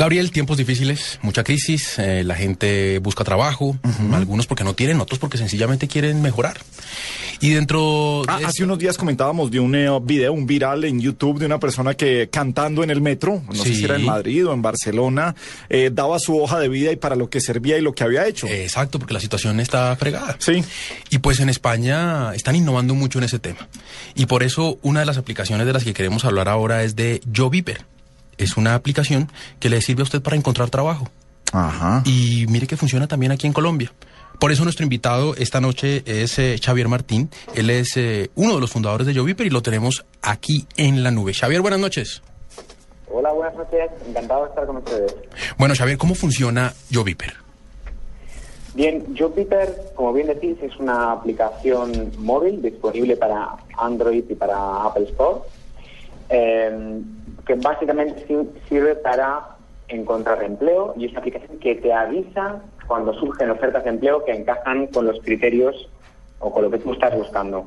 Gabriel, tiempos difíciles, mucha crisis, eh, la gente busca trabajo, algunos porque no tienen, otros porque sencillamente quieren mejorar. Y dentro... Ah, hace unos días comentábamos de un eh, video, un viral en YouTube de una persona que cantando en el metro, no sé si era en Madrid o en Barcelona, eh, daba su hoja de vida y para lo que servía y lo que había hecho. Exacto, porque la situación está fregada. Sí. Y pues en España están innovando mucho en ese tema. Y por eso una de las aplicaciones de las que queremos hablar ahora es de JoBiper es una aplicación que le sirve a usted para encontrar trabajo. Ajá. Y mire que funciona también aquí en Colombia. Por eso nuestro invitado esta noche es eh, Xavier Martín. Él es eh, uno de los fundadores de Joviper y lo tenemos aquí en la nube. Xavier, buenas noches. Hola, buenas noches. Encantado de estar con ustedes. Bueno, Xavier, ¿cómo funciona Joviper? Bien, Joviper, como bien decís, es una aplicación móvil disponible para Android y para Apple Store. Eh, que básicamente sirve para encontrar empleo y es una aplicación que te avisa cuando surgen ofertas de empleo que encajan con los criterios o con lo que tú estás buscando.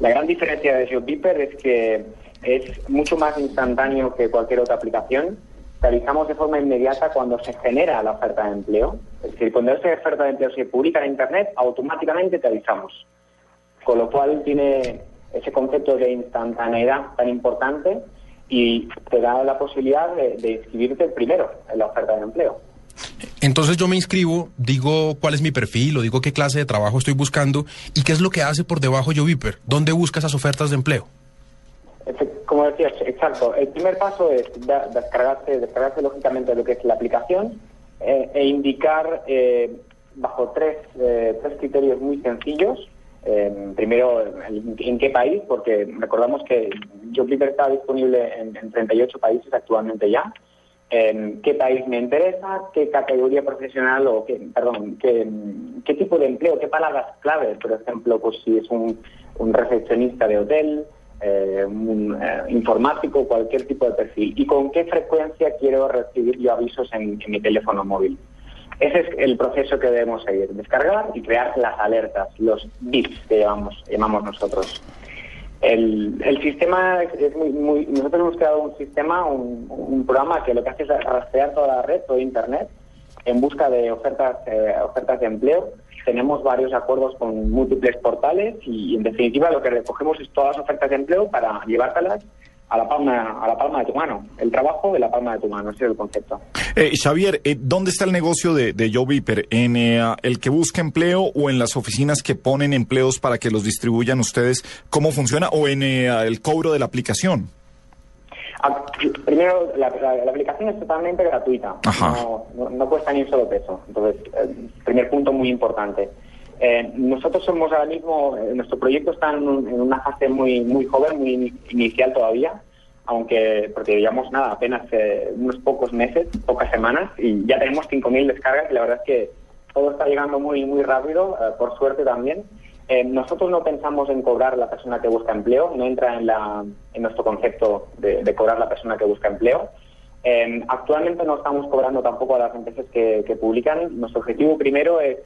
La gran diferencia de JobViper es que es mucho más instantáneo que cualquier otra aplicación. Te avisamos de forma inmediata cuando se genera la oferta de empleo. Es decir, cuando esa oferta de empleo se publica en Internet, automáticamente te avisamos. Con lo cual tiene ese concepto de instantaneidad tan importante y te da la posibilidad de, inscribirte primero en la oferta de empleo. Entonces yo me inscribo, digo cuál es mi perfil, o digo qué clase de trabajo estoy buscando y qué es lo que hace por debajo YoViper. ¿Dónde busca esas ofertas de empleo? Como decías, exacto. El primer paso es descargarse, descargarse lógicamente lo que es la aplicación eh, e indicar eh, bajo tres, eh, tres criterios muy sencillos eh, primero, en, qué país? Porque recordamos que JobLeader está disponible en, 38 países actualmente ya. En ¿Qué país me interesa? ¿Qué categoría profesional o qué, perdón, qué, tipo de empleo? ¿Qué palabras claves? Por ejemplo, pues si es un, recepcionista de hotel, eh, un eh, informático, cualquier tipo de perfil. ¿Y con qué frecuencia quiero recibir yo avisos en mi teléfono móvil? Ese es el proceso que debemos seguir, descargar y crear las alertas, los bits que llamamos, llamamos nosotros. El, sistema es muy, muy, Nosotros hemos creado un sistema, un, programa que lo que hace es rastrear toda la red, todo Internet, en busca de ofertas, eh, ofertas de empleo. Tenemos varios acuerdos con múltiples portales y, en definitiva, lo que recogemos es todas las ofertas de empleo para llevártelas a la palma a la palma de tu mano. El trabajo de la palma de tu mano, ese es el concepto. Eh, Xavier, eh, ¿dónde está el negocio de, de Joe Viper? ¿En eh, el que busca empleo o en las oficinas que ponen empleos para que los distribuyan ustedes? ¿Cómo funciona? ¿O en el cobro de la aplicación? Ah, primero, la, aplicación es totalmente gratuita. No, cuesta ni un solo peso. Entonces, primer punto muy importante. Nosotros somos ahora mismo, nuestro proyecto está en, en, una fase muy muy joven, muy inicial todavía aunque porque llevamos nada, apenas eh, unos pocos meses, pocas semanas, y ya tenemos 5.000 descargas y la verdad es que todo está llegando muy muy rápido, eh, por suerte también. Eh, nosotros no pensamos en cobrar la persona que busca empleo, no entra en, la, en nuestro concepto de, cobrar la persona que busca empleo. actualmente no estamos cobrando tampoco a las empresas que, que publican. Nuestro objetivo primero es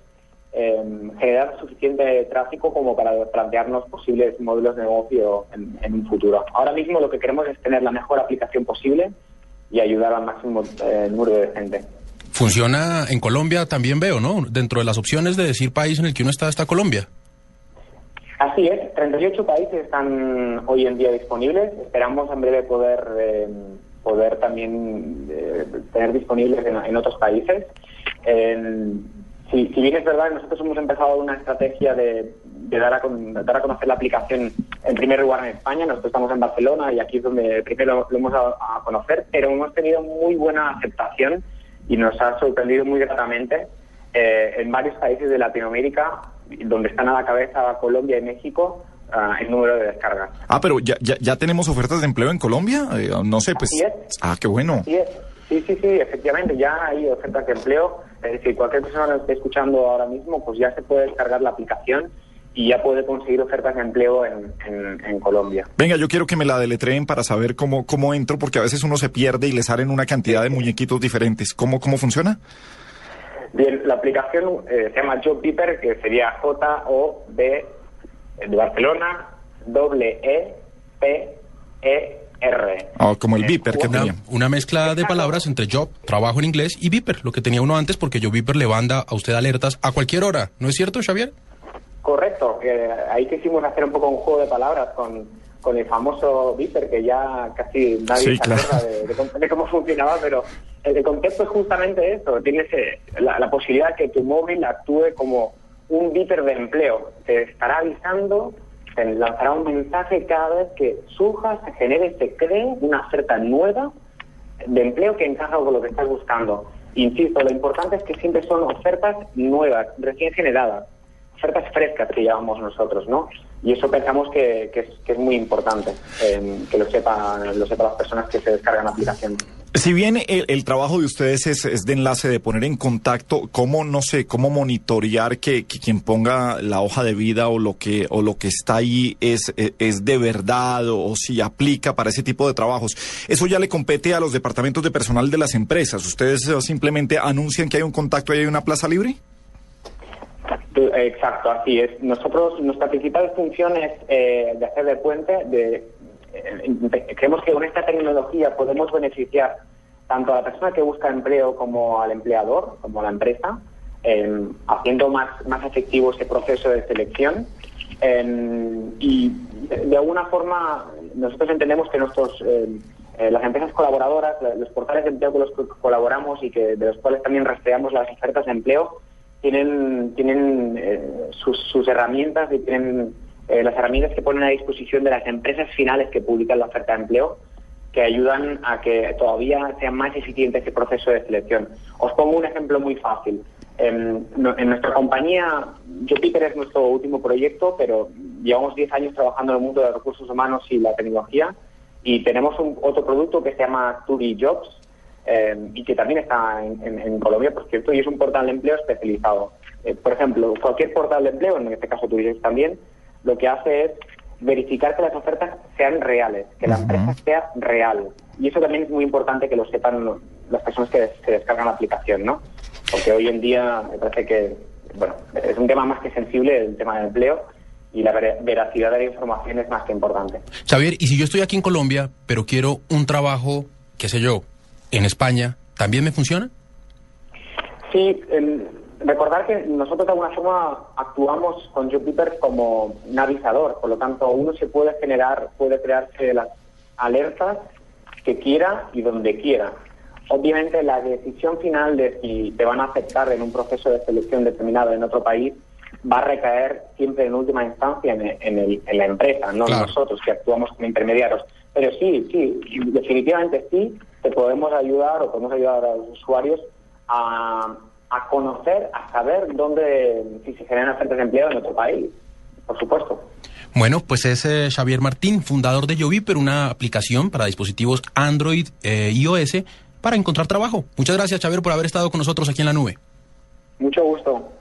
Em, generar suficiente tráfico como para plantearnos posibles modelos de negocio en, un futuro. Ahora mismo lo que queremos es tener la mejor aplicación posible y ayudar al máximo eh, número de gente. Funciona en Colombia también veo, ¿no? Dentro de las opciones de decir país en el que uno está, está Colombia. Así es, 38 países están hoy en día disponibles. Esperamos en breve poder em, poder también eh, tener disponibles en, otros países. Si, bien es verdad, nosotros hemos empezado una estrategia de, dar, a, dar, a, conocer la aplicación en primer lugar en España. Nosotros estamos en Barcelona y aquí es donde primero lo, hemos a, a, conocer, pero hemos tenido muy buena aceptación y nos ha sorprendido muy gratamente eh, en varios países de Latinoamérica, donde están a la cabeza Colombia y México, uh, el número de descargas. Ah, pero ya, ya, ya tenemos ofertas de empleo en Colombia. Eh, no sé, pues. Ah, qué bueno. Sí, sí, sí, efectivamente, ya hay ofertas de empleo es decir, cualquier persona que lo esté escuchando ahora mismo, pues ya se puede descargar la aplicación y ya puede conseguir ofertas de empleo en, Colombia. Venga, yo quiero que me la deletreen para saber cómo, cómo entro, porque a veces uno se pierde y le salen una cantidad de muñequitos diferentes. ¿Cómo, cómo funciona? Bien, la aplicación eh, se llama Job que sería J-O-B de Barcelona, doble E, P, E, R. Ah, como el Viper que Una, tenía. una mezcla de palabras entre job, trabajo en inglés, y Viper, lo que tenía uno antes, porque yo Viper le manda a usted alertas a cualquier hora. ¿No es cierto, Xavier? Correcto, que ahí quisimos hacer un poco un juego de palabras con, con el famoso Viper, que ya casi nadie Sí, se claro. acuerda de, de cómo, de cómo funcionaba, pero el, el concepto es justamente eso, tienes eh, la, la posibilidad que tu móvil actúe como un Viper de empleo, te estará avisando, te lanzará un mensaje cada vez que surja, se genere, se cree una oferta nueva de empleo que encaja con lo que estás buscando. Insisto, lo importante es que siempre son ofertas nuevas, recién generadas, ofertas frescas que llamamos nosotros, ¿no? Y eso pensamos que, que es, que es muy importante, eh, que lo sepan, lo sepan las personas que se descargan la aplicación. Si bien el, trabajo de ustedes es, es de enlace, de poner en contacto, ¿cómo, no sé, cómo monitorear que, quien ponga la hoja de vida o lo que, o lo que está ahí es, es, es de verdad o, o si aplica para ese tipo de trabajos? Eso ya le compete a los departamentos de personal de las empresas. ¿Ustedes eh, simplemente anuncian que hay un contacto y hay una plaza libre? Exacto, así es. Nosotros, nuestra principal función es eh, de hacer de puente. De- creemos que con esta tecnología podemos beneficiar tanto a la persona que busca empleo como al empleador, como a la empresa, eh, haciendo más, más efectivo ese proceso de selección. Eh, y de, alguna forma nosotros entendemos que nuestros eh, eh, las empresas colaboradoras, la- los portales de empleo con los que colaboramos y que de los cuales también rastreamos las ofertas de empleo, tienen, tienen eh, sus, sus herramientas y tienen eh, las herramientas que ponen a disposición de las empresas finales que publican la oferta de empleo que ayudan a que todavía sea más eficiente ese proceso de selección. Os pongo un ejemplo muy fácil. En, nuestra compañía, Jupiter es nuestro último proyecto, pero llevamos 10 años trabajando en el mundo de recursos humanos y la tecnología y tenemos un, otro producto que se llama Turi Jobs, eh, y que también está en, Colombia, por cierto, y es un portal de empleo especializado. Eh, por ejemplo, cualquier portal de empleo, en este caso Turismo también, lo que hace es verificar que las ofertas sean reales, que la Ujú. empresa sea real. Y eso también es muy importante que lo sepan lo- las personas que des- se descargan la aplicación, ¿no? Porque hoy en día me parece que, bueno, es un tema más que sensible el tema del empleo y la ver- veracidad de la información es más que importante. Xavier, y si yo estoy aquí en Colombia, pero quiero un trabajo, qué sé yo, en España, ¿también me funciona? Sí, recordar que nosotros de alguna forma actuamos con Jupiter como un avisador, por lo tanto uno se puede generar, puede crearse las alertas que quiera y donde quiera. Obviamente la decisión final de si te van a aceptar en un proceso de selección determinado en otro país va a recaer siempre en última instancia en, en el- en la empresa, no Claro. nosotros que actuamos como intermediarios. Pero sí, sí, definitivamente sí, te podemos ayudar o podemos ayudar a los usuarios a, a conocer, a saber dónde, si se generan ofertas de empleo en otro país, por supuesto. Bueno, pues es eh, Xavier Martín, fundador de Yoviper, una aplicación para dispositivos Android e iOS para encontrar trabajo. Muchas gracias, Xavier, por haber estado con nosotros aquí en la nube. Mucho gusto.